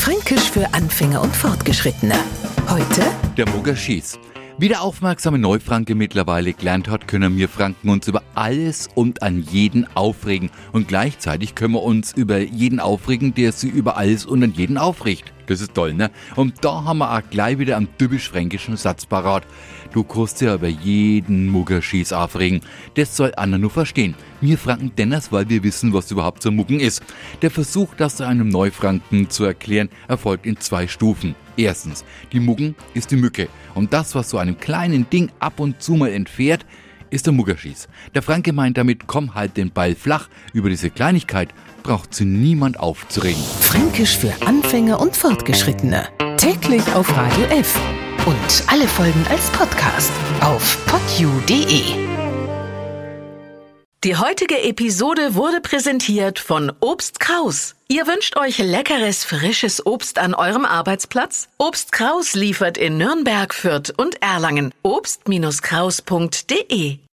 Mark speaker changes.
Speaker 1: Fränkisch für Anfänger und Fortgeschrittene. Heute
Speaker 2: Der Mugger schießt. Wie der aufmerksame Neufranke mittlerweile gelernt hat, können wir Franken uns über alles und an jeden aufregen. Und gleichzeitig können wir uns über jeden aufregen, der sich über alles und an jeden aufregt. Das ist toll, ne? Und da haben wir auch gleich wieder einen typisch fränkischen Satz parat. Du kannst ja über jeden Muggerschieß aufregen. Das soll Anna nur verstehen. Wir Franken denners, weil wir wissen, was überhaupt so Muggen ist. Der Versuch, das einem Neufranken zu erklären, erfolgt in zwei Stufen. Erstens, die Muggen ist die Mücke. Und das, was so einem kleinen Ding ab und zu mal entfährt, ist der Muggerschieß. Der Franke meint damit, komm halt den Ball flach. Über diese Kleinigkeit braucht sie niemand aufzuregen.
Speaker 1: Fränkisch für Anfänger und Fortgeschrittene. Täglich auf Radio F. Und alle Folgen als Podcast auf podu.de. Die heutige Episode wurde präsentiert von Obst Kraus. Ihr wünscht euch leckeres, frisches Obst an eurem Arbeitsplatz? Obst Kraus liefert in Nürnberg, Fürth und Erlangen. Obst-Kraus.de